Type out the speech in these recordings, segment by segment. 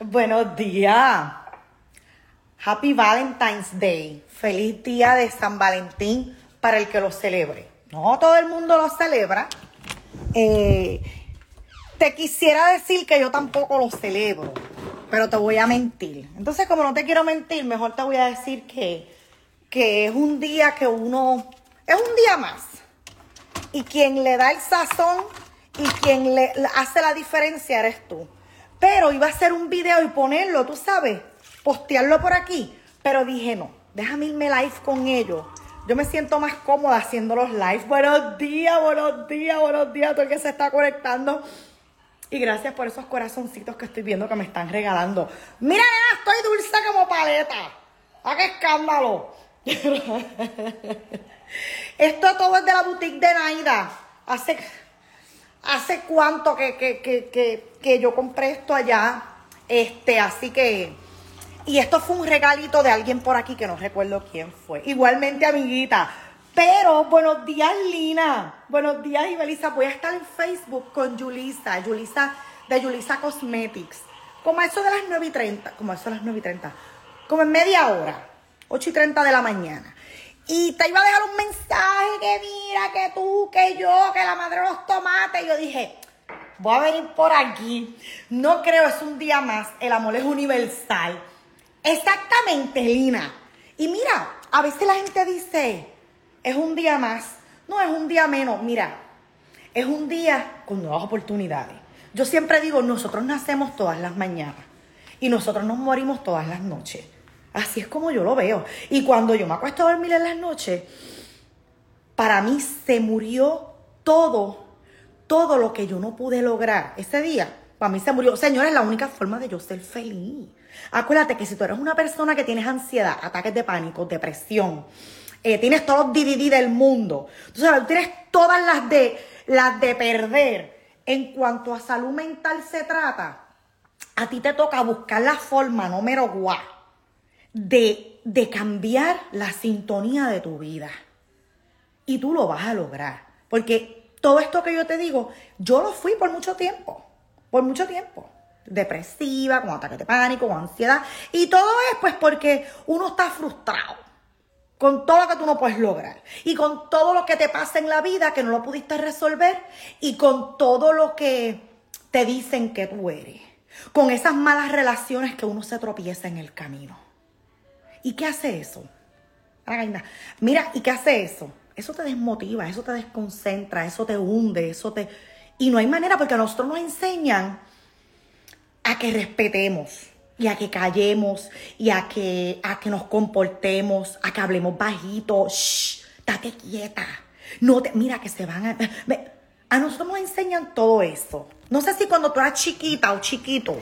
Buenos días. Happy Valentine's Day. Feliz día de San Valentín para el que lo celebre. No todo el mundo lo celebra. Eh, te quisiera decir que yo tampoco lo celebro, pero te voy a mentir. Entonces, como no te quiero mentir, mejor te voy a decir que, que es un día que uno... Es un día más. Y quien le da el sazón y quien le hace la diferencia eres tú. Pero iba a hacer un video y ponerlo, tú sabes, postearlo por aquí. Pero dije, no, déjame irme live con ellos. Yo me siento más cómoda haciendo los live. Buenos días, buenos días, buenos días a todo el que se está conectando. Y gracias por esos corazoncitos que estoy viendo que me están regalando. Mira, estoy dulce como paleta. ¡Ah, qué escándalo! Esto todo es de la boutique de Naida. Hace hace cuánto que, que, que, que, yo compré esto allá. Este, así que. Y esto fue un regalito de alguien por aquí que no recuerdo quién fue. Igualmente, amiguita. Pero, buenos días, Lina. Buenos días, Ibelisa. Voy a estar en Facebook con Julisa. Julisa de Julisa Cosmetics. Como eso de las 9 y 30. Como eso de las 9 y 30. Como en media hora. 8 y 30 de la mañana. Y te iba a dejar un mensaje que mira, que tú, que yo, que la madre de los tomates. Y yo dije, voy a venir por aquí. No creo, es un día más. El amor es universal. Exactamente, Lina. Y mira, a veces la gente dice, es un día más. No, es un día menos. Mira, es un día con nuevas oportunidades. Yo siempre digo, nosotros nacemos todas las mañanas y nosotros nos morimos todas las noches. Así es como yo lo veo. Y cuando yo me acuesto a dormir en las noches, para mí se murió todo, todo lo que yo no pude lograr ese día. Para mí se murió. Señores, la única forma de yo ser feliz. Acuérdate que si tú eres una persona que tienes ansiedad, ataques de pánico, depresión, eh, tienes todos los DVD del mundo, tú sabes, tienes todas las de, las de perder. En cuanto a salud mental se trata, a ti te toca buscar la forma número de, de cambiar la sintonía de tu vida. Y tú lo vas a lograr. Porque todo esto que yo te digo, yo lo fui por mucho tiempo. Por mucho tiempo. Depresiva, con ataques de pánico, con ansiedad. Y todo es pues porque uno está frustrado con todo lo que tú no puedes lograr y con todo lo que te pasa en la vida que no lo pudiste resolver y con todo lo que te dicen que tú eres, con esas malas relaciones que uno se tropieza en el camino. ¿Y qué hace eso? Mira, ¿y qué hace eso? Eso te desmotiva, eso te desconcentra, eso te hunde, eso te... Y no hay manera porque a nosotros nos enseñan a que respetemos y a que callemos y a que, a que nos comportemos, a que hablemos bajito. Shh, date quieta. No te, mira que se van a... A nosotros nos enseñan todo eso. No sé si cuando tú eras chiquita o chiquito,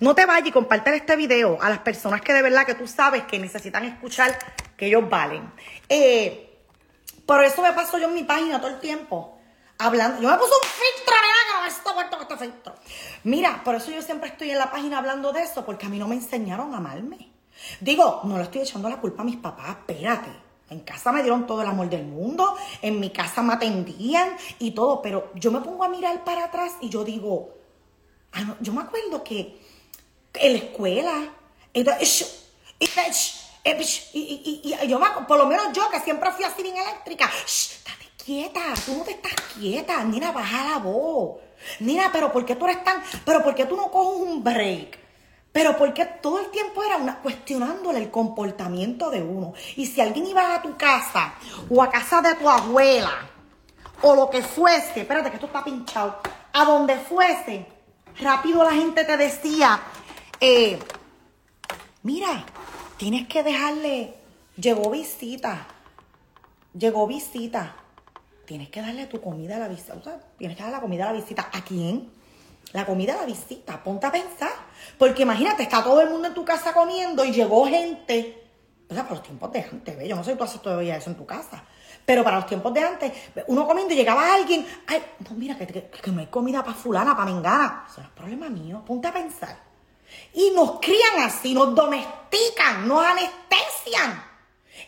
no te vayas y comparte este video a las personas que de verdad que tú sabes que necesitan escuchar que ellos valen. Eh, por eso me paso yo en mi página todo el tiempo hablando. Yo me puse un filtro, que no está vuelto con este filtro. Mira, por eso yo siempre estoy en la página hablando de eso, porque a mí no me enseñaron a amarme. Digo, no le estoy echando la culpa a mis papás, espérate. En casa me dieron todo el amor del mundo, en mi casa me atendían y todo, pero yo me pongo a mirar para atrás y yo digo, ah, yo me acuerdo que en la escuela. Y, yo, por lo menos yo, que siempre fui así bien eléctrica, estate quieta, tú no te estás quieta, Nina, baja la voz. Nina, pero ¿por qué tú eres tan, pero por qué tú no coges un break? Pero porque todo el tiempo era una, cuestionándole el comportamiento de uno. Y si alguien iba a tu casa o a casa de tu abuela o lo que fuese, espérate que esto está pinchado, a donde fuese, rápido la gente te decía, eh, mira, tienes que dejarle, llegó visita, llegó visita, tienes que darle tu comida a la visita, tienes que darle la comida a la visita. ¿A quién? La comida a la visita, ponte a pensar. Porque imagínate, está todo el mundo en tu casa comiendo y llegó gente. O sea, para los tiempos de antes, yo no sé si tú haces todavía eso en tu casa. Pero para los tiempos de antes, uno comiendo y llegaba alguien, ay, no, mira, que, que no hay comida para fulana, para mengana. Eso no es problema mío, ponte a pensar. Y nos crían así, nos domestican, nos anestesian.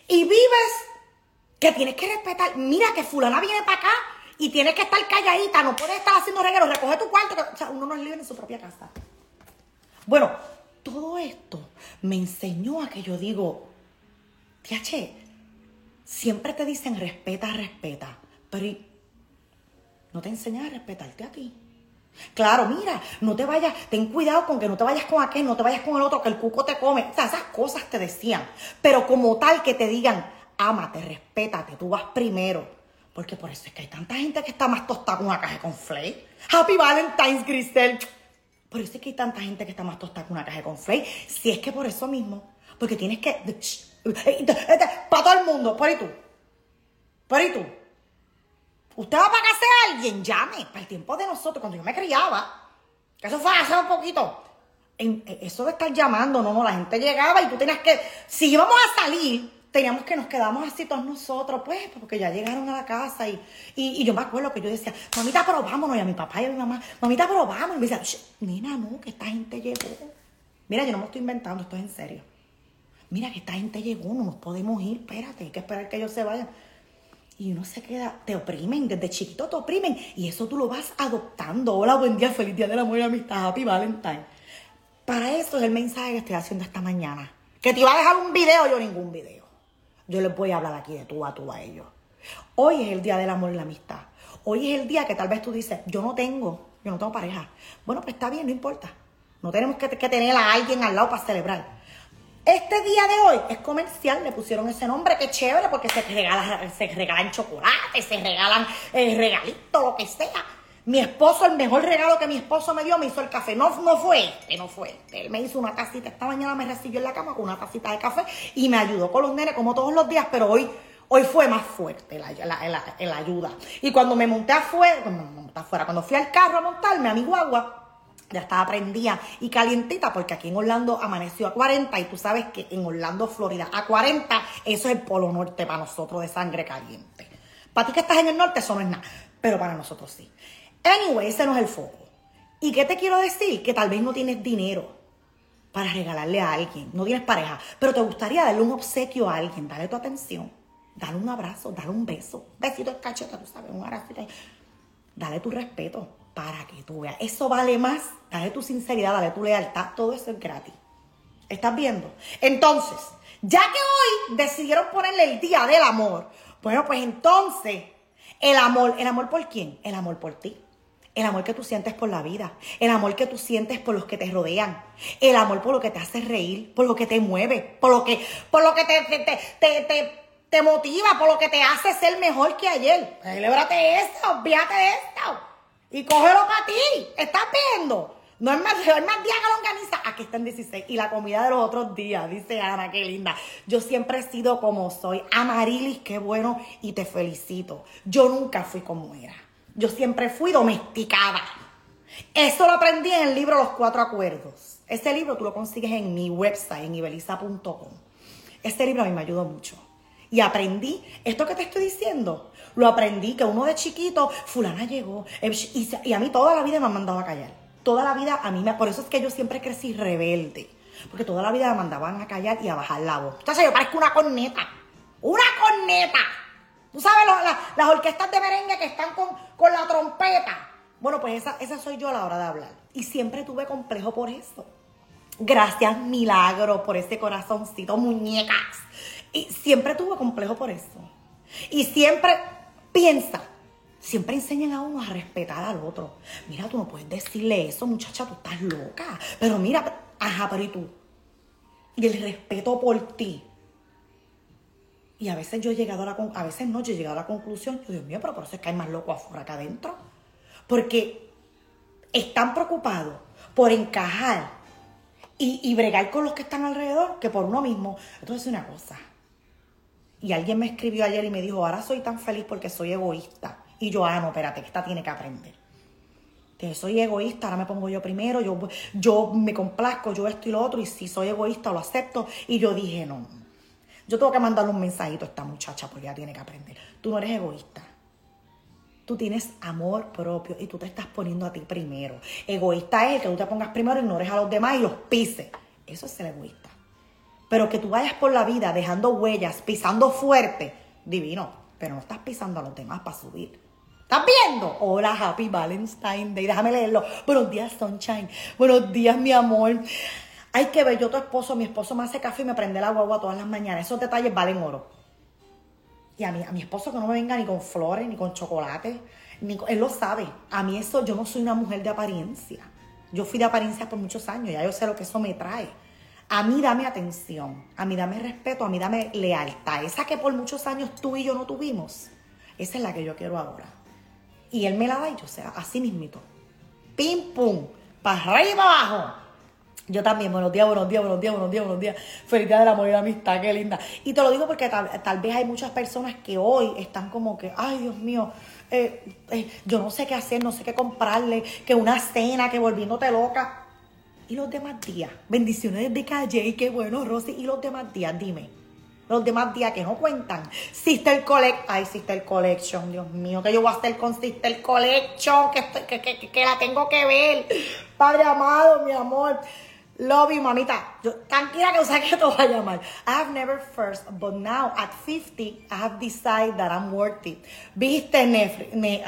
Y vives que tienes que respetar. Mira que fulana viene para acá y tienes que estar calladita, no puedes estar haciendo reguero, recoge tu cuarto. o sea, uno no es libre en su propia casa. Bueno, esto me enseñó a que yo digo, che, siempre te dicen respeta, respeta, pero no te enseñan a respetarte a ti. Claro, mira, no te vayas, ten cuidado con que no te vayas con aquel, no te vayas con el otro, que el cuco te come. O sea, esas cosas te decían. Pero como tal que te digan, ámate, respétate, tú vas primero. Porque por eso es que hay tanta gente que está más tostada con una caja con flake. Happy Valentine's, Grisel. Por eso es que hay tanta gente que está más tostada con una caja con flake. Si es que por eso mismo. Porque tienes que. Para todo el mundo. Por ahí tú. Por ahí tú. Usted va a pagarse a alguien, llame. Para el tiempo de nosotros, cuando yo me criaba, que eso fue hace un poquito. Eh, eso de estar llamando, no, no, la gente llegaba y tú tenías que, si íbamos a salir, teníamos que nos quedamos así todos nosotros, pues, porque ya llegaron a la casa y, y, yo me acuerdo que yo decía, mamita, pero vámonos, y a mi papá y a mi mamá, mamita, pero vámonos, y me decía, nena, no, que esta gente llegó. Mira, yo no me estoy inventando, esto es en serio. Mira, que esta gente llegó, no nos podemos ir, espérate, hay que esperar que ellos se vayan. Y uno se queda, te oprimen, desde chiquito te oprimen. Y eso tú lo vas adoptando. Hola, buen día, feliz día del amor y amistad, happy Valentine. Para eso es el mensaje que estoy haciendo esta mañana. Que te iba a dejar un video, yo ningún video. Yo les voy a hablar aquí de tú a tú a ellos. Hoy es el día del amor y la amistad. Hoy es el día que tal vez tú dices, yo no tengo, yo no tengo pareja. Bueno, pues está bien, no importa. No tenemos que, que tener a alguien al lado para celebrar. Este día de hoy es comercial, le pusieron ese nombre, qué chévere, porque se, se regalan chocolate, se regalan eh, regalitos, lo que sea. Mi esposo, el mejor regalo que mi esposo me dio, me hizo el café. No, no fue este, no fue este. Él me hizo una tacita. Esta mañana me recibió en la cama con una tacita de café y me ayudó con los nenes como todos los días, pero hoy, hoy fue más fuerte la, la, ayuda. Y cuando me monté afuera, cuando me monté afuera, cuando fui al carro a montarme a mi guagua, ya estaba prendida y calientita porque aquí en Orlando amaneció a 40 y tú sabes que en Orlando, Florida, a 40, eso es el polo norte para nosotros de sangre caliente. Para ti que estás en el norte eso no es nada, pero para nosotros sí. Anyway, ese no es el foco. ¿Y qué te quiero decir? Que tal vez no tienes dinero para regalarle a alguien, no tienes pareja, pero te gustaría darle un obsequio a alguien, darle tu atención, darle un abrazo, darle un beso, besito de cacheta, tú sabes, un abrazo, dale tu respeto para que tú veas. Eso vale más. Dale tu sinceridad, dale tu lealtad. Todo eso es gratis. ¿Estás viendo? Entonces, ya que hoy decidieron ponerle el día del amor, bueno, pues entonces, el amor, ¿el amor por quién? El amor por ti. El amor que tú sientes por la vida. El amor que tú sientes por los que te rodean. El amor por lo que te hace reír, por lo que te mueve, por lo que, por lo que te, te, te, te, motiva, por lo que te hace ser mejor que ayer. Celébrate eso, fíjate de esto. Y cógelo para ti. ¿Estás viendo? No es más, es más día que lo organiza. Aquí está en 16. Y la comida de los otros días, dice Ana, qué linda. Yo siempre he sido como soy. Amarilis, qué bueno. Y te felicito. Yo nunca fui como era. Yo siempre fui domesticada. Eso lo aprendí en el libro Los Cuatro Acuerdos. Ese libro tú lo consigues en mi website, en ibeliza.com. Este libro a mí me ayudó mucho. Y aprendí esto que te estoy diciendo lo aprendí, que uno de chiquito, fulana llegó. Eh, y, a mí toda la vida me han mandado a callar. Toda la vida a mí me... Por eso es que yo siempre crecí rebelde. Porque toda la vida me mandaban a callar y a bajar la voz. Entonces yo parezco una corneta. ¡Una corneta! ¿Tú sabes las orquestas de merengue que están con, con la trompeta? Bueno, pues esa, esa soy yo a la hora de hablar. Y siempre tuve complejo por eso. Gracias, milagro, por ese corazoncito, muñecas. Y siempre tuve complejo por eso. Y siempre Piensa, siempre enseñan a uno a respetar al otro. Mira, tú no puedes decirle eso, muchacha, tú estás loca. Pero mira, ajá, pero ¿y tú? Y el respeto por ti. Y a veces yo he llegado a la a veces no, yo he llegado a la conclusión, yo Dios mío, pero por eso es que hay más locos afuera que adentro. Porque están preocupados por encajar y, y bregar con los que están alrededor que por uno mismo. Entonces, una cosa. Y alguien me escribió ayer y me dijo, ahora soy tan feliz porque soy egoísta. Y yo, ah, no, espérate, que esta tiene que aprender. Que soy egoísta, ahora me pongo yo primero, yo, yo me complazco, yo esto y lo otro, y si soy egoísta lo acepto. Y yo dije, no, yo tengo que mandarle un mensajito a esta muchacha porque ella tiene que aprender. Tú no eres egoísta. Tú tienes amor propio y tú te estás poniendo a ti primero. Egoísta es el que tú te pongas primero, ignores a los demás y los pises. Eso es ser egoísta. Pero que tú vayas por la vida dejando huellas, pisando fuerte, divino. Pero no estás pisando a los demás para subir. ¿Estás viendo? Hola, Happy Valentine Day. Déjame leerlo. Buenos días, Sunshine. Buenos días, mi amor. Hay que ver, yo tu esposo, mi esposo me hace café y me prende la guagua todas las mañanas. Esos detalles valen oro. Y a mi, a mi esposo que no me venga ni con flores, ni con chocolate, ni con- él lo sabe. A mí eso, yo no soy una mujer de apariencia. Yo fui de apariencia por muchos años, ya yo sé lo que eso me trae. A mí dame atención, a mí dame respeto, a mí dame lealtad. Esa que por muchos años tú y yo no tuvimos, esa es la que yo quiero ahora. Y él me la da y yo sea así mismito. Pim pum, para arriba y para abajo. Yo también, buenos días, buenos días, buenos días, buenos días, buenos días. Feliz día del amor y amistad, qué linda. Y te lo digo porque tal, tal vez hay muchas personas que hoy están como que, ay Dios mío, eh, eh, yo no sé qué hacer, no sé qué comprarle, que una cena, que volviéndote loca. Y los demás días, bendiciones de calle, y qué bueno, Rosy. Y los demás días, dime. Los demás días que no cuentan. Sister Collect. Ay, Sister Collection, Dios mío, que yo voy a hacer con Sister Collection, que, que, que, que la tengo que ver. Padre amado, mi amor. Love you, mamita. Yo, tranquila que sé que te voy a llamar. I have never first, but now at 50, I have decided that I'm worth it. Viste, Netflix. Ne-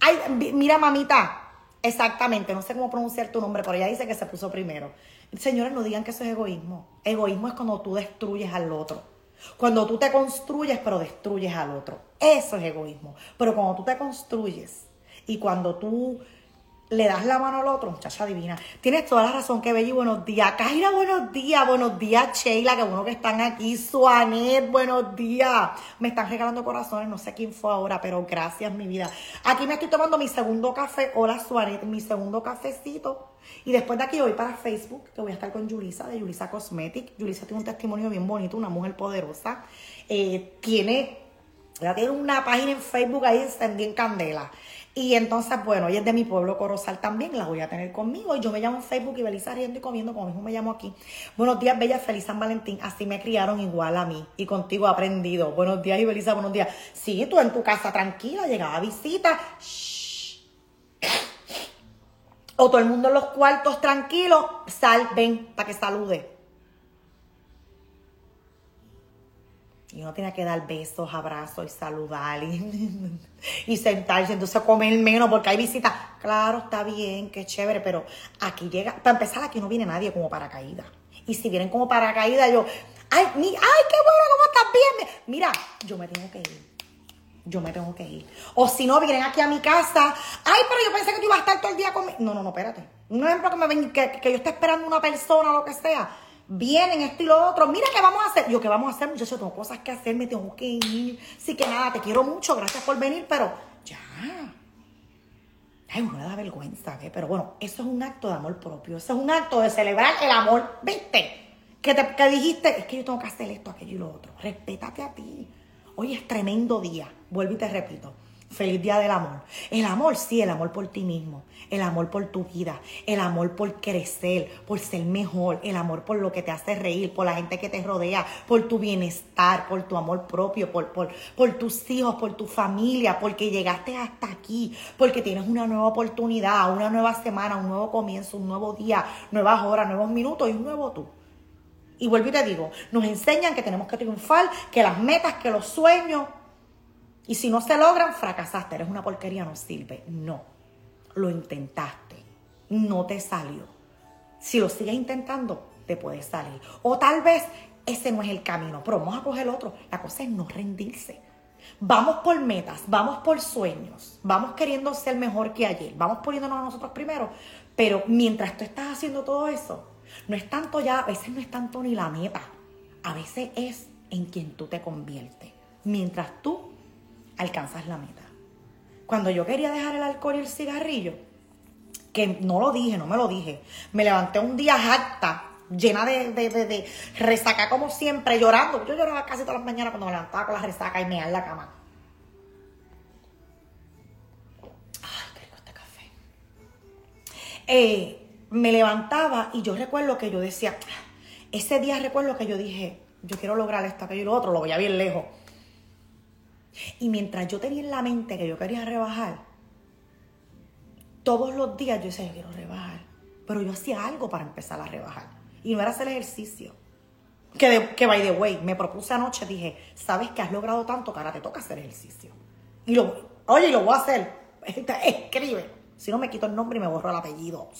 Ay, vi- mira, mamita. Exactamente, no sé cómo pronunciar tu nombre, pero ella dice que se puso primero. Señores, no digan que eso es egoísmo. Egoísmo es cuando tú destruyes al otro. Cuando tú te construyes, pero destruyes al otro. Eso es egoísmo. Pero cuando tú te construyes y cuando tú le das la mano al otro, muchacha divina. Tienes toda la razón, que buenos días. Kaira, buenos días. Buenos días, Sheila, que bueno que están aquí. Suanet, buenos días. Me están regalando corazones, no sé quién fue ahora, pero gracias, mi vida. Aquí me estoy tomando mi segundo café. Hola, Suanet, mi segundo cafecito. Y después de aquí voy para Facebook, que voy a estar con Yulisa, de Yulisa Cosmetic. Yulisa tiene un testimonio bien bonito, una mujer poderosa. Eh, tiene ella tiene una página en Facebook ahí encendida en candela. Y entonces, bueno, ella es de mi pueblo Corozal también, la voy a tener conmigo. Y yo me llamo en Facebook y Belisa riendo y comiendo, como mismo me llamo aquí. Buenos días, Bella, feliz San Valentín. Así me criaron igual a mí. Y contigo he aprendido. Buenos días, y Belisa, buenos días. Sí, tú en tu casa tranquila, llegaba a visita. Shh. O todo el mundo en los cuartos tranquilos. Sal, ven, para que salude. Y uno tiene que dar besos, abrazos y saludar y, y sentarse, entonces comer menos porque hay visitas. Claro, está bien, qué chévere, pero aquí llega, para empezar, aquí no viene nadie como paracaídas. Y si vienen como paracaídas, yo, ay, mi, ay, qué bueno, ¿cómo estás bien? Mira, yo me tengo que ir. Yo me tengo que ir. O si no, vienen aquí a mi casa. Ay, pero yo pensé que tú ibas a estar todo el día conmigo. No, no, no, espérate. Un ejemplo que me ven, que, que yo esté esperando una persona o lo que sea. Vienen esto y lo otro. Mira, ¿qué vamos a hacer? Yo, ¿qué vamos a hacer, muchachos? Tengo cosas que hacer, me tengo que ir. Sí que nada, te quiero mucho, gracias por venir, pero ya. Ay, uno le da vergüenza, ¿ve? Pero bueno, eso es un acto de amor propio. Eso es un acto de celebrar el amor, ¿viste? Que, te, que dijiste, es que yo tengo que hacer esto, aquello y lo otro. Respétate a ti. Hoy es tremendo día. Vuelvo y te repito. Feliz día del amor. El amor, sí, el amor por ti mismo. El amor por tu vida. El amor por crecer, por ser mejor. El amor por lo que te hace reír, por la gente que te rodea, por tu bienestar, por tu amor propio, por, por, por tus hijos, por tu familia, porque llegaste hasta aquí, porque tienes una nueva oportunidad, una nueva semana, un nuevo comienzo, un nuevo día, nuevas horas, nuevos minutos y un nuevo tú. Y vuelvo y te digo, nos enseñan que tenemos que triunfar, que las metas, que los sueños, y si no se logran, fracasaste, eres una porquería, no sirve. No, lo intentaste, no te salió. Si lo sigues intentando, te puede salir. O tal vez ese no es el camino, pero vamos a coger otro. La cosa es no rendirse. Vamos por metas, vamos por sueños, vamos queriendo ser mejor que ayer, vamos poniéndonos a nosotros primero, pero mientras tú estás haciendo todo eso, no es tanto ya, a veces no es tanto ni la meta, a veces es en quien tú te conviertes, mientras tú alcanzas la meta. Cuando yo quería dejar el alcohol y el cigarrillo, que no lo dije, no me lo dije, me levanté un día harta, llena de, de, de, resaca como siempre, llorando. Yo lloraba casi todas las mañanas cuando me levantaba con la resaca y me en la cama. Ay, qué este café. Eh, me levantaba y yo recuerdo que yo decía, ese día recuerdo que yo dije, yo quiero lograr esto, aquello y lo otro, lo voy a bien lejos. Y mientras yo tenía en la mente que yo quería rebajar, todos los días yo decía, yo quiero rebajar. Pero yo hacía algo para empezar a rebajar. Y no era hacer ejercicio. Que, de- que by the way, me propuse anoche, dije, sabes que has logrado tanto que ahora te toca hacer ejercicio. Y lo, oye, lo voy a hacer. Escribe. Si no me quito el nombre y me borro el apellido.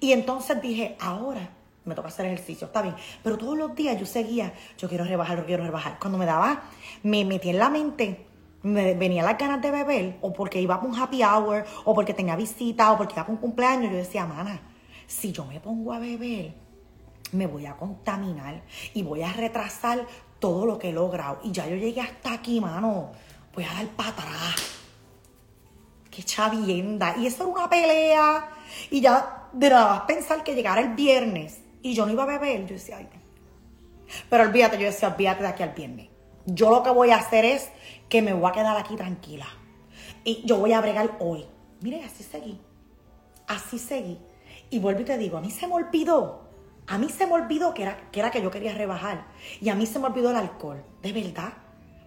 Y entonces dije, ahora me toca hacer ejercicio, está bien. Pero todos los días yo seguía, yo quiero rebajar, yo quiero rebajar. Cuando me daba, me metí en la mente, me venía las ganas de beber, o porque iba a un happy hour, o porque tenía visita, o porque iba a un cumpleaños, yo decía, mana, si yo me pongo a beber, me voy a contaminar y voy a retrasar todo lo que he logrado. Y ya yo llegué hasta aquí, mano. Voy a dar para atrás. Qué chavienda. Y eso era una pelea. Y ya de nada más pensar que llegara el viernes y yo no iba a beber, yo decía, ay. Pero olvídate, yo decía, olvídate de aquí al viernes. Yo lo que voy a hacer es que me voy a quedar aquí tranquila. Y yo voy a bregar hoy. Mire, así seguí. Así seguí. Y vuelvo y te digo, a mí se me olvidó. A mí se me olvidó que era, que era que yo quería rebajar. Y a mí se me olvidó el alcohol. De verdad.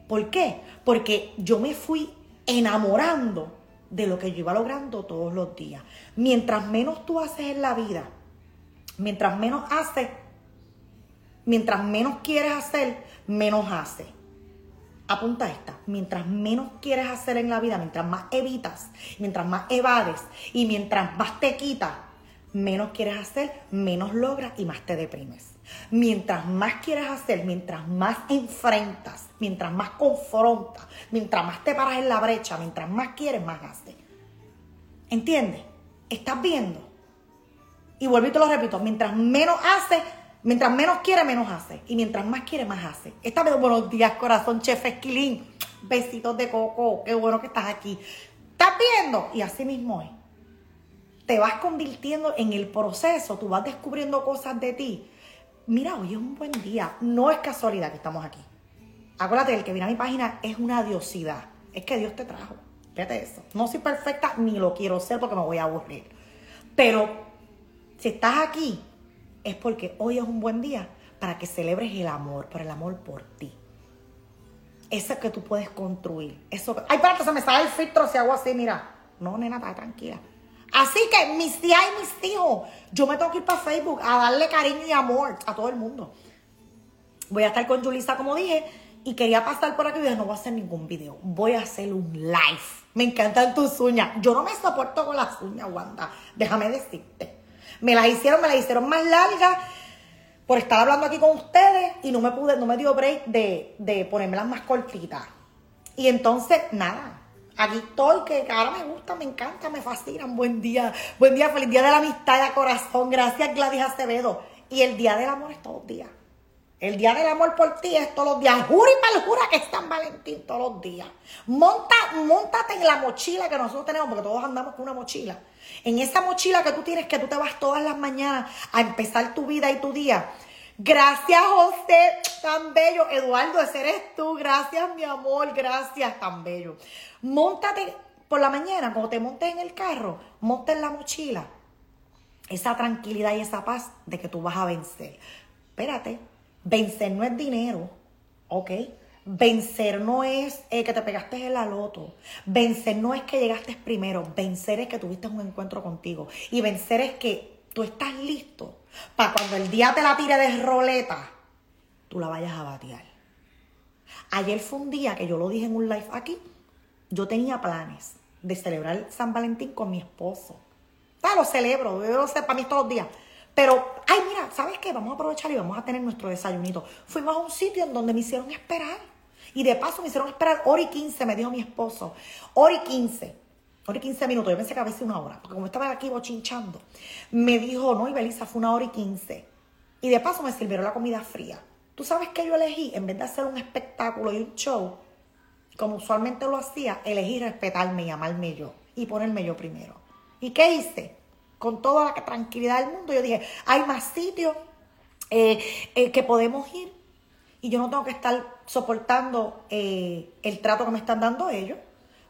¿Por qué? Porque yo me fui enamorando de lo que yo iba logrando todos los días. Mientras menos tú haces en la vida, mientras menos haces, mientras menos quieres hacer, menos haces. Apunta esta, mientras menos quieres hacer en la vida, mientras más evitas, mientras más evades y mientras más te quitas, menos quieres hacer, menos logras y más te deprimes. Mientras más quieres hacer, mientras más enfrentas, mientras más confrontas, mientras más te paras en la brecha, mientras más quieres, más haces. ¿Entiendes? ¿Estás viendo? Y vuelvo y te lo repito, mientras menos haces, mientras menos quiere, menos hace. Y mientras más quiere, más hace. Esta vez, buenos días, corazón, chef Esquilín. Besitos de coco, qué bueno que estás aquí. ¿Estás viendo? Y así mismo es. Te vas convirtiendo en el proceso, tú vas descubriendo cosas de ti mira, hoy es un buen día. No es casualidad que estamos aquí. Acuérdate, el que viene a mi página es una diosidad. Es que Dios te trajo. Fíjate eso. No soy perfecta ni lo quiero ser porque me voy a aburrir. Pero si estás aquí, es porque hoy es un buen día para que celebres el amor, por el amor por ti. Eso que tú puedes construir. Eso. Ay, para que se me sale el filtro si hago así, mira. No, nena, está tranquila. Así que mis tías y mis hijos, yo me tengo que ir para Facebook a darle cariño y amor a todo el mundo. Voy a estar con Julissa, como dije, y quería pasar por aquí y dije, no voy a hacer ningún video, voy a hacer un live. Me encantan tus uñas. Yo no me soporto con las uñas, Wanda. Déjame decirte. Me las hicieron, me las hicieron más largas por estar hablando aquí con ustedes y no me pude, no me dio break de, de ponérmelas más cortitas. Y entonces, nada, Aquí estoy, que ahora me gusta, me encanta, me fascinan. Buen día, buen día, feliz día de la amistad de corazón. Gracias, Gladys Acevedo. Y el día del amor es todos los días. El día del amor por ti es todos los días. Jura y jura que es San Valentín todos los días. Monta, montate en la mochila que nosotros tenemos, porque todos andamos con una mochila. En esa mochila que tú tienes, que tú te vas todas las mañanas a empezar tu vida y tu día. Gracias, José, tan bello. Eduardo, ese eres tú. Gracias, mi amor. Gracias, tan bello. Móntate por la mañana, cuando te montes en el carro, monta en la mochila esa tranquilidad y esa paz de que tú vas a vencer. Espérate, vencer no es dinero, ¿ok? Vencer no es eh, que te pegaste en la loto. Vencer no es que llegaste primero. Vencer es que tuviste un encuentro contigo. Y vencer es que tú estás listo para cuando el día te la tire de roleta, tú la vayas a batear. Ayer fue un día que yo lo dije en un live aquí yo tenía planes de celebrar San Valentín con mi esposo. Ah, lo celebro, yo lo sé, para mí todos los días. Pero, ay, mira, ¿sabes qué? Vamos a aprovechar y vamos a tener nuestro desayunito. Fuimos a un sitio en donde me hicieron esperar. Y de paso me hicieron esperar hora y 15, me dijo mi esposo. Hora y 15. Hora y 15 minutos. Yo pensé que había sido una hora. Porque como estaba aquí bochinchando, me dijo, no, y Belisa, fue una hora y 15. Y de paso me sirvieron la comida fría. ¿Tú sabes qué yo elegí? En vez de hacer un espectáculo y un show, como usualmente lo hacía, elegí respetarme y amarme yo y ponerme yo primero. ¿Y qué hice? Con toda la tranquilidad del mundo, yo dije, hay más sitios eh, eh, que podemos ir y yo no tengo que estar soportando eh, el trato que me están dando ellos.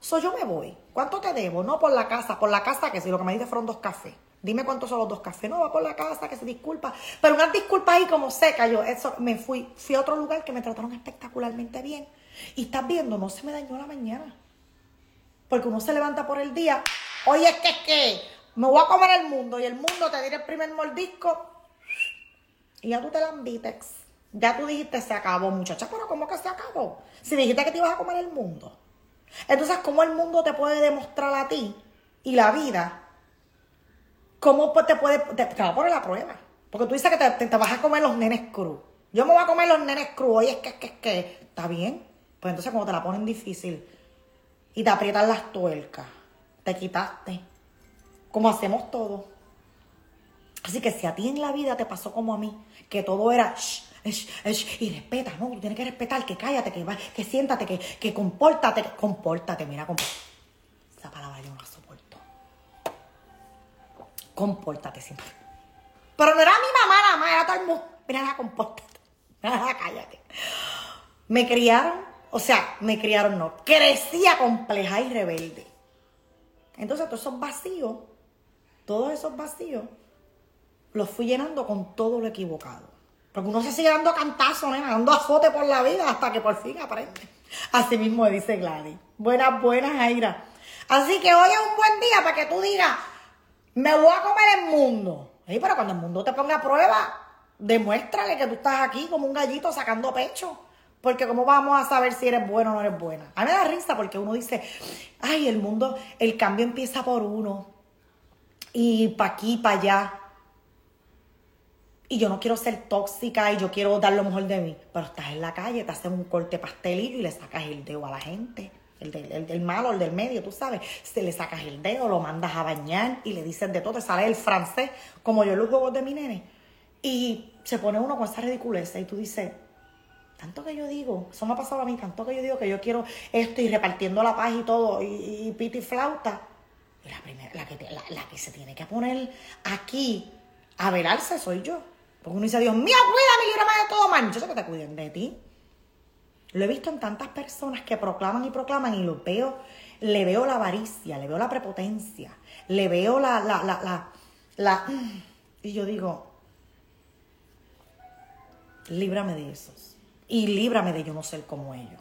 So yo me voy. ¿Cuánto te debo? No por la casa, por la casa que si lo que me diste fueron dos cafés. Dime cuántos son los dos cafés. No, va por la casa, que se disculpa. Pero una disculpa ahí como seca. Yo eso, me fui, fui a otro lugar que me trataron espectacularmente bien. Y estás viendo, no se me dañó la mañana. Porque uno se levanta por el día. Oye, es que es que me voy a comer el mundo y el mundo te dirá el primer mordisco. Y ya tú te la ambitex. Ya tú dijiste, se acabó, muchacha. Pero ¿cómo que se acabó? Si dijiste que te ibas a comer el mundo. Entonces, ¿cómo el mundo te puede demostrar a ti y la vida ¿cómo te puede, te, te va a poner la prueba? Porque tú dices que te, te- vas a comer los nenes cruz. Yo me voy a comer los nenes cruz. Oye, es que, es que, que. Está bien. Pues entonces, cuando te la ponen difícil y te aprietan las tuercas, te quitaste. Como hacemos todos. Así que si a ti en la vida te pasó como a mí, que todo era shh, shh, shh, y respeta, no, tú tienes que respetar, que cállate, que, que siéntate, que, que compórtate, que- compórtate, mira, compórtate. Esa palabra yo no la soporto. Compórtate siempre. Pero no era mi mamá nada más, era todo el mundo. Mira, compórtate. Mira, cállate. Me criaron, o sea, me criaron no. Crecía compleja y rebelde. Entonces, todos esos vacíos, todos esos vacíos, los fui llenando con todo lo equivocado. Porque uno se sigue dando cantazo, nena, dando azote por la vida hasta que por fin aprende. Así mismo dice Gladys. Buenas, buenas, Aira. Así que hoy es un buen día para que tú digas, me voy a comer el mundo. Sí, pero cuando el mundo te ponga a prueba, demuéstrale que tú estás aquí como un gallito sacando pecho. Porque cómo vamos a saber si eres bueno o no eres buena. A mí me da risa porque uno dice, ay, el mundo, el cambio empieza por uno. Y para aquí, para allá. Y yo no quiero ser tóxica y yo quiero dar lo mejor de mí. Pero estás en la calle, te hacen un corte pastelillo y le sacas el dedo a la gente. El del, el del malo, el del medio, tú sabes. Se le sacas el dedo, lo mandas a bañar y le dices de todo. Te sale el francés, como yo los juegos de mi nene. Y se pone uno con esa ridiculez y tú dices, tanto que yo digo, eso me ha pasado a mí, tanto que yo digo que yo quiero esto y repartiendo la paz y todo, y, y flauta. La, primera, la, que, la que se tiene que poner aquí a velarse soy yo. Porque uno dice, Dios mío, cuídame, líbrame de todo mal. Yo sé que te cuiden de ti. Lo he visto en tantas personas que proclaman y proclaman y lo veo, le veo la avaricia, le veo la prepotencia, le veo la, la, la, la, la- y yo digo, líbrame de esos. Y líbrame de yo no ser como ellos.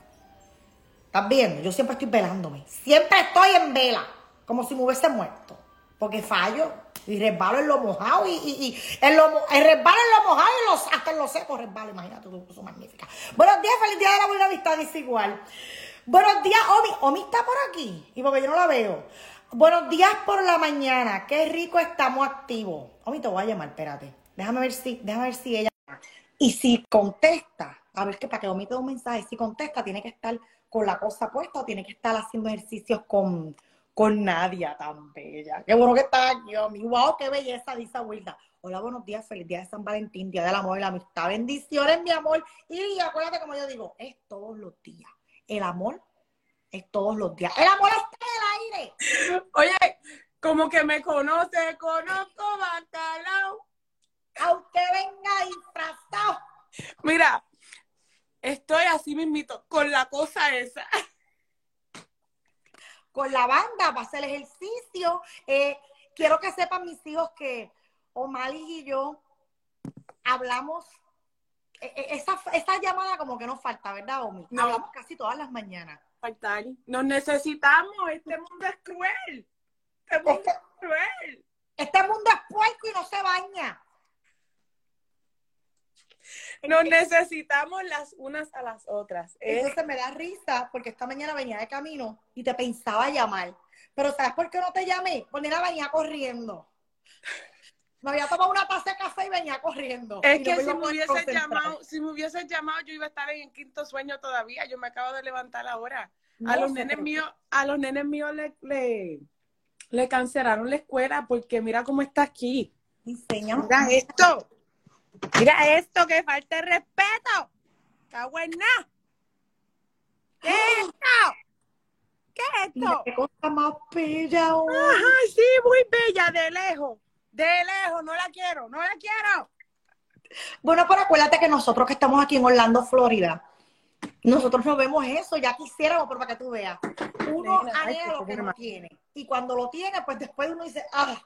¿Estás viendo? Yo siempre estoy velándome. Siempre estoy en vela. Como si me hubiese muerto. Porque fallo. Y resbalo en lo mojado. Y, y, y en lo, mo- eh, resbalo en lo mojado y los, hasta en lo seco resbalo. Imagínate tú, eso magnífica. Buenos días, feliz día de la buena amistad. Dice igual. Buenos días, Omi. Omi está por aquí. Y porque yo no la veo. Buenos días por la mañana. Qué rico estamos activos. Omi, te voy a llamar, espérate. Déjame ver si, déjame ver si ella. Y si contesta, a ver que para que omite un mensaje, si contesta, tiene que estar con la cosa puesta o tiene que estar haciendo ejercicios con, con Nadia tan bella. Qué bueno que está aquí, Omi. Wow, qué belleza, dice Wilda. Hola, buenos días, feliz día de San Valentín, día del amor y la amistad. Bendiciones, mi amor. Y acuérdate, como yo digo, es todos los días. El amor es todos los días. El amor está en el aire. Oye, como que me conoce, conozco bacalao. Aunque venga disfrazado. Mira, estoy así mismito, con la cosa esa. Con la banda para hacer ejercicio. Eh, quiero que sepan mis hijos que Omalis y yo hablamos, eh, eh, esa, esa llamada como que nos falta, ¿verdad, Omi? No. Hablamos casi todas las mañanas. Faltar. Nos necesitamos, este mundo es cruel. Este mundo Este, es cruel. este mundo es puerco y no se baña. Nos necesitamos las unas a las otras. Es- Entonces me da risa porque esta mañana venía de camino y te pensaba llamar. Pero ¿sabes por qué no te llamé? Porque venía corriendo. Me había tomado una taza de café y venía corriendo. Es no que me si me concentrar. llamado, si me hubieses llamado, yo iba a estar en el quinto sueño todavía. Yo me acabo de levantar ahora. No a los nenes míos, a los nenes míos le, le, le cancelaron la escuela porque mira cómo está aquí. Enséñame. Mira esto. Mira esto, que falta de respeto. En nada. ¿Qué es esto? ¿Qué es esto? qué cosa más bella hoy. Ay, sí, muy bella, de lejos. De lejos, no la quiero, no la quiero. Bueno, pero acuérdate que nosotros que estamos aquí en Orlando, Florida, nosotros no vemos eso, ya quisiéramos, pero para que tú veas. Uno Nena, anhela lo que no tiene. Y cuando lo tiene, pues después uno dice, ah,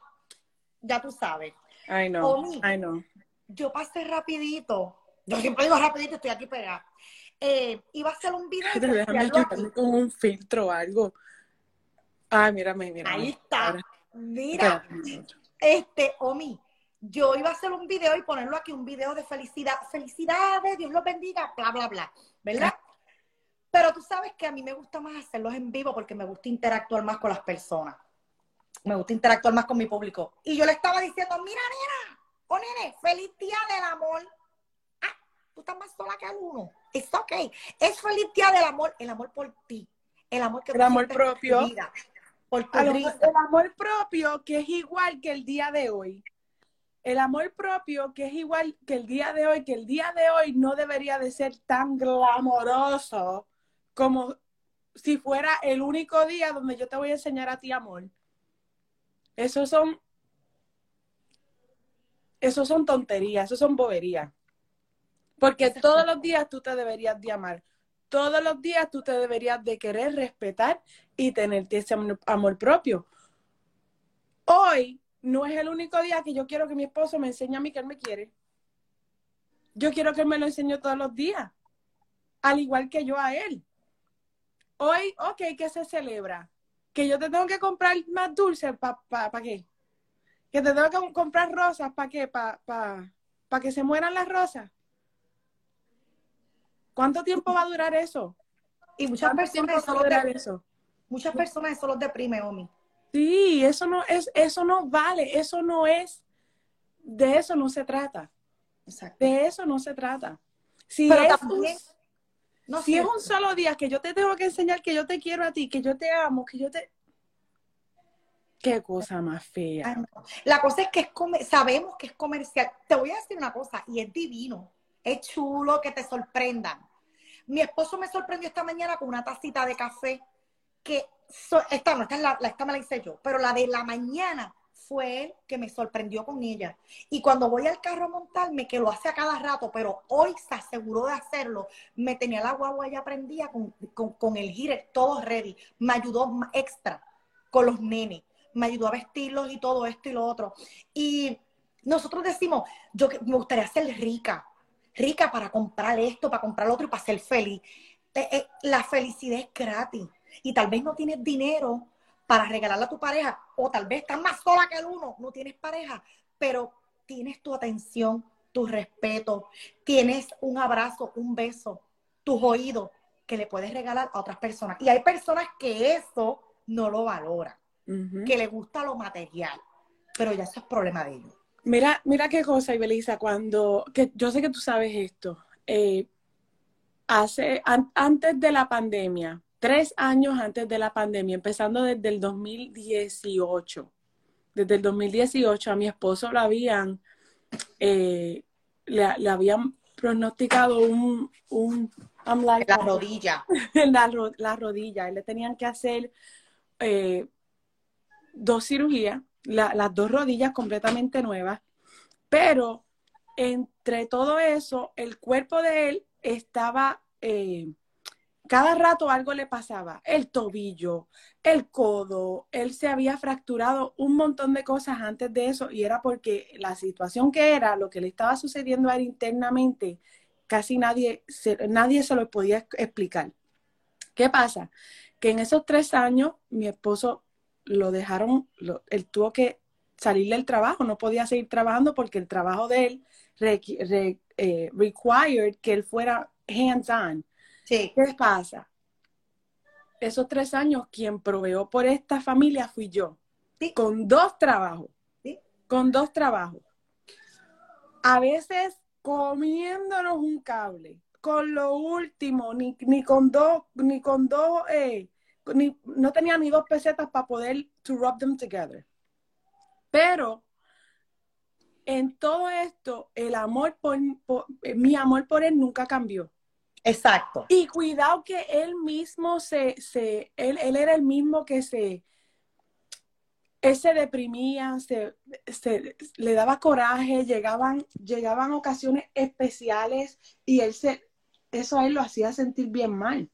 ya tú sabes. Ay, no, ay, no. Yo pasé rapidito. Yo siempre digo rapidito, estoy aquí pegada. Eh, iba a hacer un video. Déjame con un filtro o algo. Ay, mírame, mírame. Ahí está. Ahora, Mira, este, Omi, yo iba a hacer un video y ponerlo aquí, un video de felicidad. Felicidades, Dios los bendiga, bla, bla, bla. ¿Verdad? Pero tú sabes que a mí me gusta más hacerlos en vivo porque me gusta interactuar más con las personas. me gusta interactuar más con mi público. Y yo le estaba diciendo, mira, nena, o nene, feliz día del amor. Ah, tú estás más sola que el uno. Es ok. Es feliz día del amor, el amor por ti. El amor que El amor propio. Por, vida, por tu el amor propio que es igual que el día de hoy. El amor propio que es igual que el día de hoy, que el día de hoy no debería de ser tan glamoroso como si fuera el único día donde yo te voy a enseñar a ti amor. Esos son, esos son tonterías, esos son boberías. Porque todos los días tú te deberías de amar. Todos los días tú te deberías de querer respetar y tenerte ese amor- amor propio. Hoy no es el único día que yo quiero que mi esposo me enseñe a mí que él me quiere. Yo quiero que él me lo enseñe todos los días, al igual que yo a él. Hoy, ok, ¿qué se celebra? Que yo te tengo que comprar más dulces, ¿para pa, pa qué? Que te tengo que comprar rosas, ¿para qué? ¿Para pa, pa que se mueran las rosas? ¿Cuánto tiempo va a durar eso? Y muchas ¿Cuánto tiempo personas, eso va a los durar de- eso? muchas personas eso los deprime, Omi. Sí, eso no es, eso no vale, eso no es, de eso no se trata, Exacto. de eso no se trata. Si, Pero es, también- un, No si es un solo día que yo te tengo que enseñar que yo te quiero a ti, que yo te amo, que yo te... Qué cosa más fea. La cosa es que es comer- sabemos que es comercial. Te voy a decir una cosa, y es divino. Es chulo que te sorprendan. Mi esposo me sorprendió esta mañana con una tacita de café que so- esta no, esta, es la, esta me la hice yo, pero la de la mañana fue él que me sorprendió con ella. Y cuando voy al carro a montarme, que lo hace a cada rato, pero hoy se aseguró de hacerlo, me tenía la guagua ya prendida con, con, con el gire todo ready. Me ayudó extra con los nenes. Me ayudó a vestirlos y todo esto y lo otro. Y nosotros decimos, yo me gustaría ser rica, rica para comprar esto, para comprar lo otro y para ser feliz. Eh, la felicidad es gratis. Y tal vez no tienes dinero para regalarle a tu pareja, o tal vez estás más sola que el uno, no tienes pareja, pero tienes tu atención, tu respeto, tienes un abrazo, un beso, tus oídos que le puedes regalar a otras personas. Y hay personas que eso no lo valoran, Que les gusta lo material, pero ya eso es problema de ellos. Mira, mira qué cosa, Ibelisa, cuando, que yo sé que tú sabes esto, eh, hace, an- antes de la pandemia, tres años antes de la pandemia, empezando desde el 2018, desde el 2018 a mi esposo le habían, eh, le, le habían pronosticado un, un like, La rodilla. la, la rodilla. Y le tenían que hacer eh, dos cirugías, la- las dos rodillas completamente nuevas. Pero entre todo eso, el cuerpo de él estaba, eh, cada rato algo le pasaba. El tobillo, el codo, él se había fracturado un montón de cosas antes de eso y era porque la situación que era, lo que le estaba sucediendo a él internamente, casi nadie se, nadie se lo podía ex- explicar. ¿Qué pasa? Que en esos tres años mi esposo lo dejaron, lo- él tuvo que salir del trabajo, no podía seguir trabajando porque el trabajo de él re- eh, required que él fuera hands-on. Sí. ¿Qué pasa? Esos tres años, quien proveó por esta familia fui yo, Sí. con dos trabajos, Sí. con dos trabajos. A veces comiéndonos un cable, con lo último, ni, ni con dos, ni con dos, eh, ni, no tenía ni dos pesetas para poder to rub them together. Pero en todo esto, el amor por, por- eh, mi amor por él nunca cambió. Exacto. Y cuidado que él mismo se, se él, él era el mismo que se, él se deprimía, se, se- le daba coraje, llegaban, llegaban ocasiones especiales y él se, eso a él lo hacía sentir bien mal.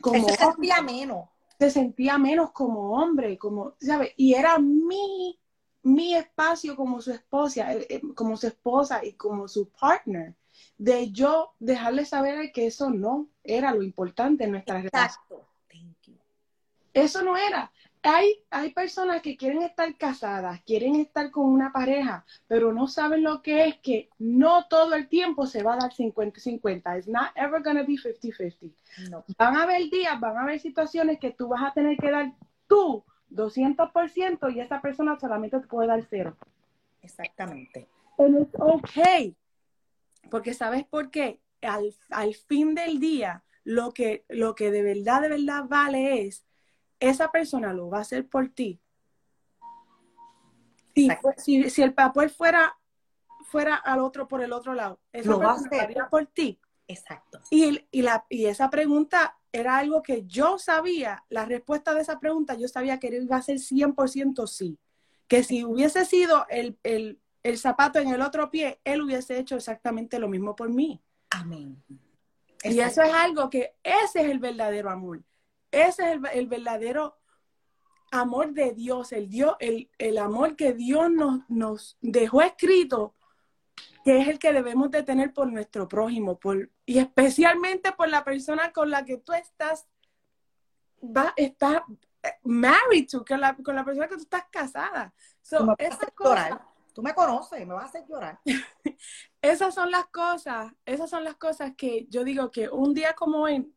Como se sentía menos. se sentía menos como hombre, como, ¿sabes? Y era mi, mi espacio como su esposa, eh, eh, como su esposa y como su partner, de yo dejarle saber que eso no era lo importante en nuestra relación. Exacto. Thank you. Eso no era. Hay, hay personas que quieren estar casadas, quieren estar con una pareja, pero no saben lo que es que no todo el tiempo se va a dar 50-50. It's not ever going to be 50-50 No. van a haber días, van a haber situaciones que tú vas a tener que dar tú 200% y esa persona solamente te puede dar cero. Exactamente. And it's okay. Porque ¿sabes por qué? Al, al fin del día, lo que, lo que de verdad, de verdad vale es, esa persona lo va a hacer por ti. Si, si, si el papel fuera, fuera al otro por el otro lado, Lo va a hacer. por ti. Exacto. Y, el- y, la, y esa pregunta era algo que yo sabía, la respuesta de esa pregunta, yo sabía que iba a ser 100% sí. Que si hubiese sido el, el, el zapato en el otro pie, él hubiese hecho exactamente lo mismo por mí. Amén. Y eso es algo que ese es el verdadero amor. Ese es el, el verdadero amor de Dios, el, Dios el, el amor que Dios nos, nos dejó escrito, que es el que debemos de tener por nuestro prójimo, por, y especialmente por la persona con la que tú estás, va, estás eh, married to, con la, con la persona que tú estás casada. So, esas cosas-. Tú me conoces, me vas a hacer llorar. esas son las cosas, esas son las cosas que yo digo que un día como hoy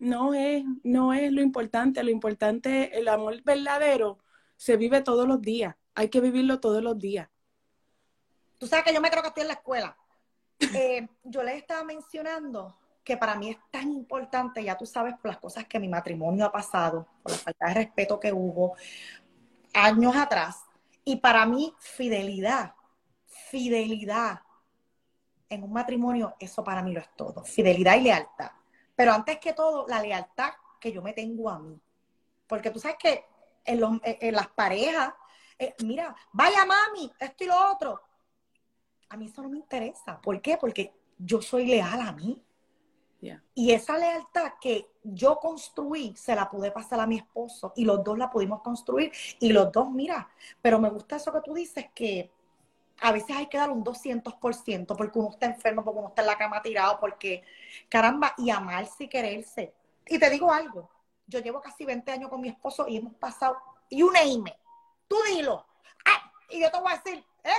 no es, no es lo importante, lo importante, el amor verdadero se vive todos los días, hay que vivirlo todos los días. Tú sabes que yo me creo que estoy en la escuela. Eh, yo les estaba mencionando que para mí es tan importante, ya tú sabes, por las cosas que mi matrimonio ha pasado, por la falta de respeto que hubo años atrás. Y para mí, fidelidad, fidelidad en un matrimonio, eso para mí lo es todo. Fidelidad y lealtad. Pero antes que todo, la lealtad que yo me tengo a mí. Porque tú sabes que en, los- en- en las parejas, eh, mira, vaya mami, esto y lo otro. A mí eso no me interesa. ¿Por qué? Porque yo soy leal a mí. Yeah. Y esa lealtad que yo construí, se la pude pasar a mi esposo y los dos la pudimos construir y los dos, mira, pero me gusta eso que tú dices que a veces hay que dar un 200% porque uno está enfermo, porque uno está en la cama tirado, porque caramba, y amarse y quererse. Y te digo algo, yo llevo casi 20 años con mi esposo y hemos pasado, y un name, tú dilo, ah, y yo te voy a decir, eh,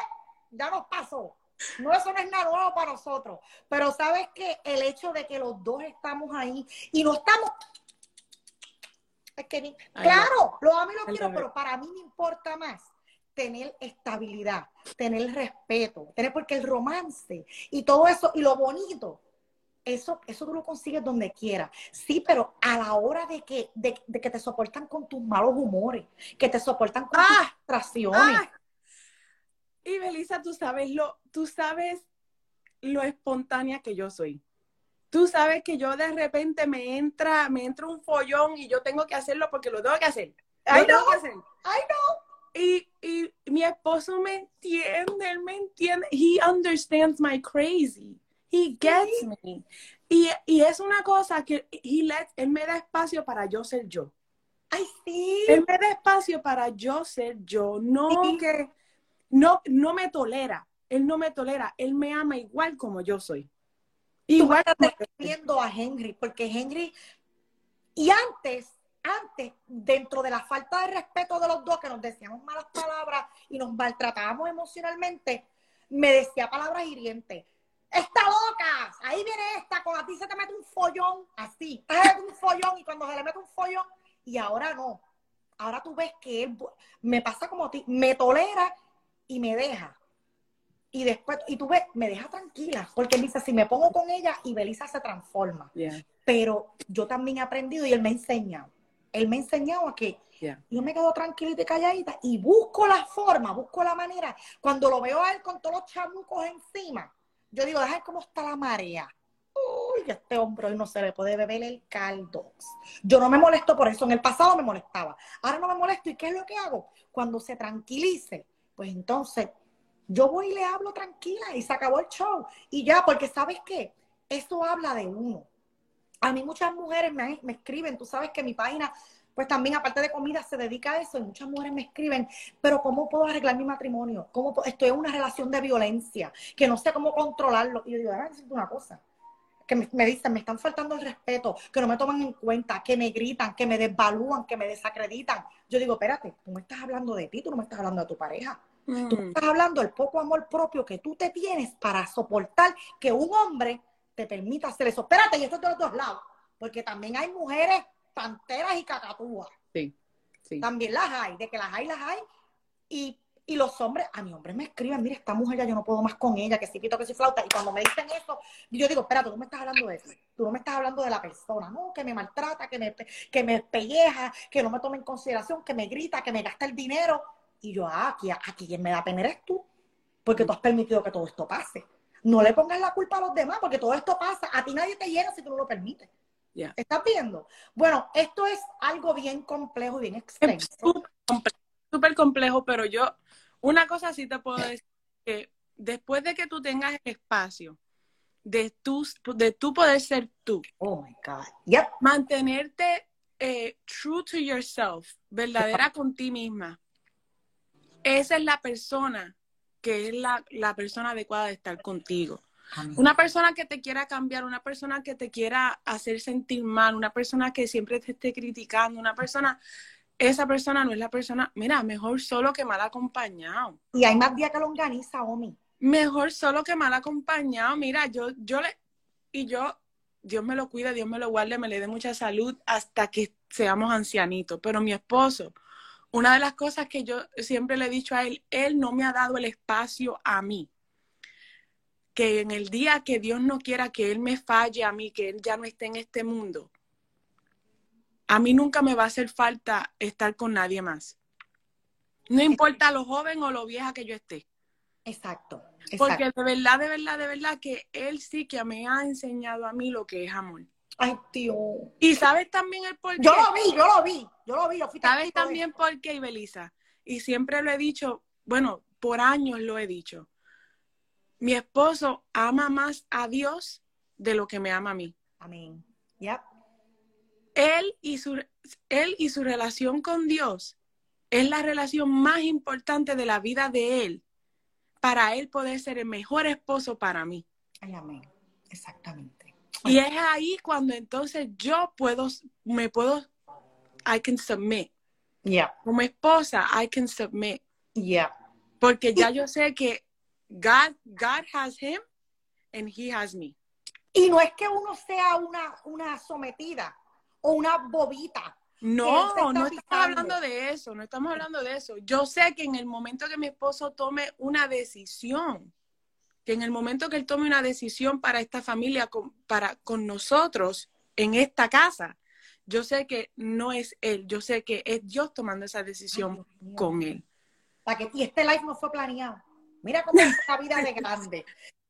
ya nos pasó. No, eso no es nada nuevo para nosotros. Pero sabes que el hecho de que los dos estamos ahí y no estamos. Es que ni- Ay, claro, lo amo y lo quiero, pero para mí me importa más tener estabilidad, tener respeto, tener porque el romance y todo eso y lo bonito, eso, eso tú lo consigues donde quieras. Sí, pero a la hora de que, de, de que te soportan con tus malos humores, que te soportan con tus Ah, frustraciones. Ah, y Belisa, tú sabes lo, tú sabes lo espontánea que yo soy. Tú sabes que yo de repente me entra, me entra un follón y yo tengo que hacerlo porque lo tengo que hacer. Ay, no. hacer. Ay, Y, y mi esposo me entiende, él me entiende. He understands my crazy. He gets me. Y, y es una cosa que he lets- él me da espacio para yo ser yo. Ay, sí. Él me da espacio para yo ser yo, no Sí. que no, no me tolera. Él no me tolera, él me ama igual como yo soy. Tú Igual estás soy. describiendo a Henry, porque Henry, y antes, antes, dentro de la falta de respeto de los dos, que nos decíamos malas palabras y nos maltratábamos emocionalmente, me decía palabras hirientes. ¡Está loca! Ahí viene esta, con a ti se te mete un follón, así. Te mete un follón y cuando se le mete un follón, y ahora no. Ahora tú ves que él me pasa como a ti, me tolera y me deja. Y después, y tú ves, me deja tranquila, porque él dice, si me pongo con ella, y Belisa se transforma. Yeah, Pero yo también he aprendido y él me ha enseñado. Él me ha enseñado a que yeah. yo me quedo tranquilita y calladita y busco la forma, busco la manera. Cuando lo veo a él con todos los chamucos encima, yo digo, déjame cómo está la marea. Uy, este hombre hoy no se le puede beber el caldo. Yo no me molesto por eso. En el pasado me molestaba. Ahora no me molesto. ¿Y qué es lo que hago? Cuando se tranquilice, pues entonces yo voy y le hablo tranquila y se acabó el show. Y ya, porque ¿sabes qué? Eso habla de uno. A mí muchas mujeres me, me escriben, tú sabes que mi página, pues también aparte de comida, se dedica a eso y muchas mujeres me escriben, pero ¿cómo puedo arreglar mi matrimonio? ¿Cómo puedo- estoy en una relación de violencia, que no sé cómo controlarlo? Y yo digo, déjame decirte una cosa, que me, me dicen, me están faltando el respeto, que no me toman en cuenta, que me gritan, que me desvalúan, que me desacreditan. Yo digo, espérate, tú me estás hablando de ti, tú no me estás hablando de tu pareja. Tú Mm, estás hablando del poco amor propio que tú te tienes para soportar que un hombre te permita hacer eso. Espérate, y esto es de los dos lados, porque también hay mujeres panteras y cacatúas. Sí. También las hay, de que las hay, las hay. Y, y, los hombres, a mi hombre me escriben, mire, esta mujer ya yo no puedo más con ella, que si pito, que si flauta. Y cuando me dicen eso, yo digo, espera, tú no me estás hablando de eso. Tú no me estás hablando de la persona, no, que me maltrata, que me, que me pelleja, que no me toma en consideración, que me grita, que me gasta el dinero. Y yo, ah, aquí, aquí quien me da pena eres tú, porque tú has permitido que todo esto pase. No le pongas la culpa a los demás, porque todo esto pasa. A ti nadie te llena si tú no lo permites. ¿Estás viendo? Bueno, esto es algo bien complejo, bien extenso. Súper complejo, pero yo, una cosa sí te puedo decir, que después de que tú tengas el espacio de tú, de tú poder ser tú, oh my God, mantenerte eh, true to yourself, verdadera con ti misma, esa es la persona que es la, la persona adecuada de estar contigo. Una persona que te quiera cambiar, una persona que te quiera hacer sentir mal, una persona que siempre te esté criticando, una persona, esa persona no es la persona, mira, mejor solo que mal acompañado. Y hay más días que lo organiza, Omi. Mejor solo que mal acompañado. Mira, yo, yo le, y yo, Dios me lo cuida, Dios me lo guarde, me le dé mucha salud hasta que seamos ancianitos. Pero mi esposo, una de las cosas que yo siempre le he dicho a él, él no me ha dado el espacio a mí que en el día que Dios no quiera que Él me falle a mí, que Él ya no esté en este mundo, a mí nunca me va a hacer falta estar con nadie más. No importa lo joven o lo vieja que yo esté. Exacto, Porque de verdad, de verdad, de verdad que Él sí que me ha enseñado a mí lo que es amor. Ay, tío. Y sabes también el por qué. Yo lo vi, yo lo vi, yo lo vi. Lo ¿Sabes también por qué, Ibeliza? Y siempre lo he dicho, bueno, por años lo he dicho mi esposo ama más a Dios de lo que me ama a mí. Amén. Yep. Él y su, él y su relación con Dios es la relación más importante de la vida de él para él poder ser el mejor esposo para mí. Amén. Exactamente. Y es ahí cuando entonces yo puedo, me puedo, I can submit. Yeah. Como esposa, I can submit. Yeah. Porque ya yo sé que God, God has him and he has me. Y no es que uno sea una, una sometida o una bobita. No, no estamos hablando de eso, no estamos hablando de eso. Yo sé que en el momento que mi esposo tome una decisión, que en el momento que él tome una decisión para esta familia, con, para, con nosotros, en esta casa, yo sé que no es él, yo sé que es Dios tomando esa decisión con él. Para que, y este live no fue planeado. Mira cómo es la vida de grande.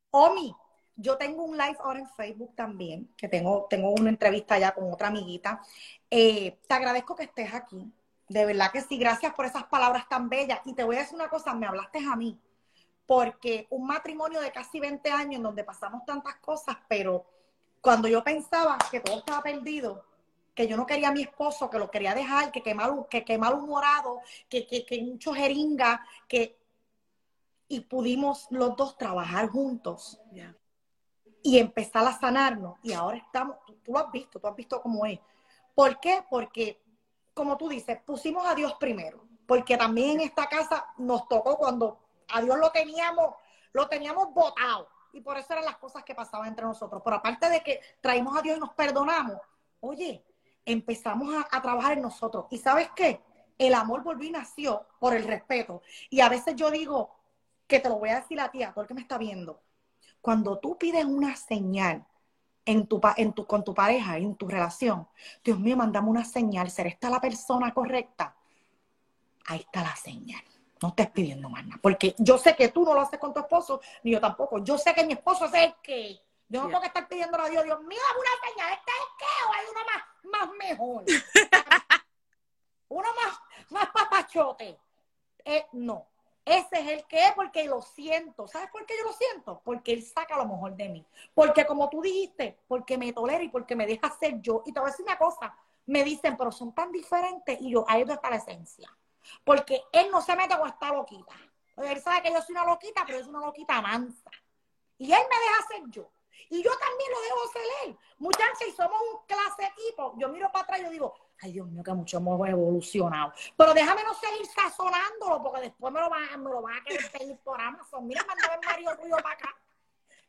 Omi, yo tengo un live ahora en Facebook también, que tengo, tengo una entrevista ya con otra amiguita. Eh, te agradezco que estés aquí. De verdad que sí, gracias por esas palabras tan bellas. Y te voy a decir una cosa, me hablaste a mí, porque un matrimonio de casi 20 años en donde pasamos tantas cosas, pero cuando yo pensaba que todo estaba perdido, que yo no quería a mi esposo, que lo quería dejar, que quemar, que quemar un morado, que, que, que mucho jeringa, que y pudimos los dos trabajar juntos y empezar a sanarnos. Y ahora estamos, tú, lo has visto, tú has visto cómo es. ¿Por qué? Porque, como tú dices, pusimos a Dios primero. Porque también en esta casa nos tocó cuando a Dios lo teníamos, lo teníamos votado. Y por eso eran las cosas que pasaban entre nosotros. Pero aparte de que traímos a Dios y nos perdonamos, oye, empezamos a, a trabajar en nosotros. ¿Y sabes qué? El amor volvió y nació por el respeto. Y a veces yo digo, que te lo voy a decir a ti, a todo el que me está viendo. Cuando tú pides una señal en tu, en tu, con tu pareja, en tu relación, Dios mío, mandame una señal, ¿será esta la persona correcta? Ahí está la señal. No estés pidiendo más nada. Porque yo sé que tú no lo haces con tu esposo, ni yo tampoco. Yo sé que mi esposo es el que. Yo no tengo que estar pidiéndole a Dios, Dios mío, dame una señal. ¿Esta es qué? ¿O hay uno más, más mejor? uno más, más papachote. Eh, no. Ese es el que es porque lo siento. ¿Sabes por qué yo lo siento? Porque él saca lo mejor de mí. Porque como tú dijiste, porque me tolera y porque me deja ser yo. Y te voy a decir una cosa, me dicen, pero son tan diferentes y yo, ahí está la esencia. Porque él no se mete con esta loquita. Él sabe que yo soy una loquita, pero es una loquita mansa. Y él me deja ser yo. Y yo también lo dejo ser él. Muchachos, y somos un clase equipo. Yo miro para atrás y yo digo, ay Dios mío, que mucho hemos evolucionado. Pero déjame no seguir sazonándolo, porque después me lo van, me lo van a querer pedir por Amazon. Mira, mandaba el marido tuyo para acá.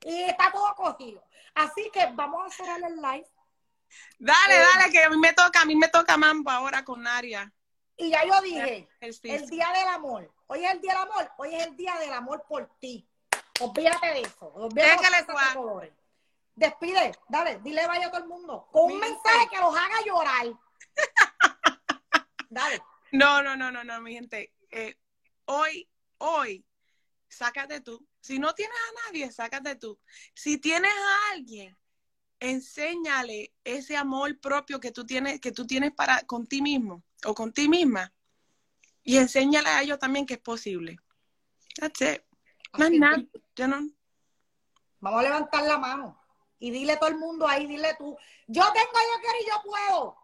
Y está todo cogido. Así que vamos a cerrar el live. Dale, eh, dale, que a mí me toca, a mí me toca mambo ahora con Aria. Y ya yo dije, El día del amor. Hoy es el día del amor, hoy es el día del amor por ti. Olvídate de eso. Olvídate de colores. Despide, dale, dile vaya a todo el mundo. Con un mensaje que los haga llorar. Dale. No, no, no, no, no, mi gente. Eh, hoy, hoy, sácate tú. Si no tienes a nadie, sácate tú. Si tienes a alguien, enséñale ese amor propio que tú tienes, que tú tienes para con ti mismo o con ti misma. Y enséñale a ellos también que es posible. That's it. Más Así nada. Vamos a levantar la mano. Y dile a todo el mundo ahí, dile tú. Yo tengo, yo quiero y yo puedo.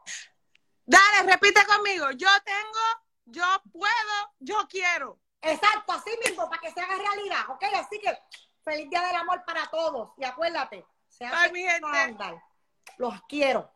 Dale, repite conmigo. Yo tengo, yo puedo, yo quiero. Exacto, así mismo, para que se haga realidad. ¿Ok? Así que feliz día del amor para todos. Y acuérdate, se Bye, mi gente. andar. Los quiero.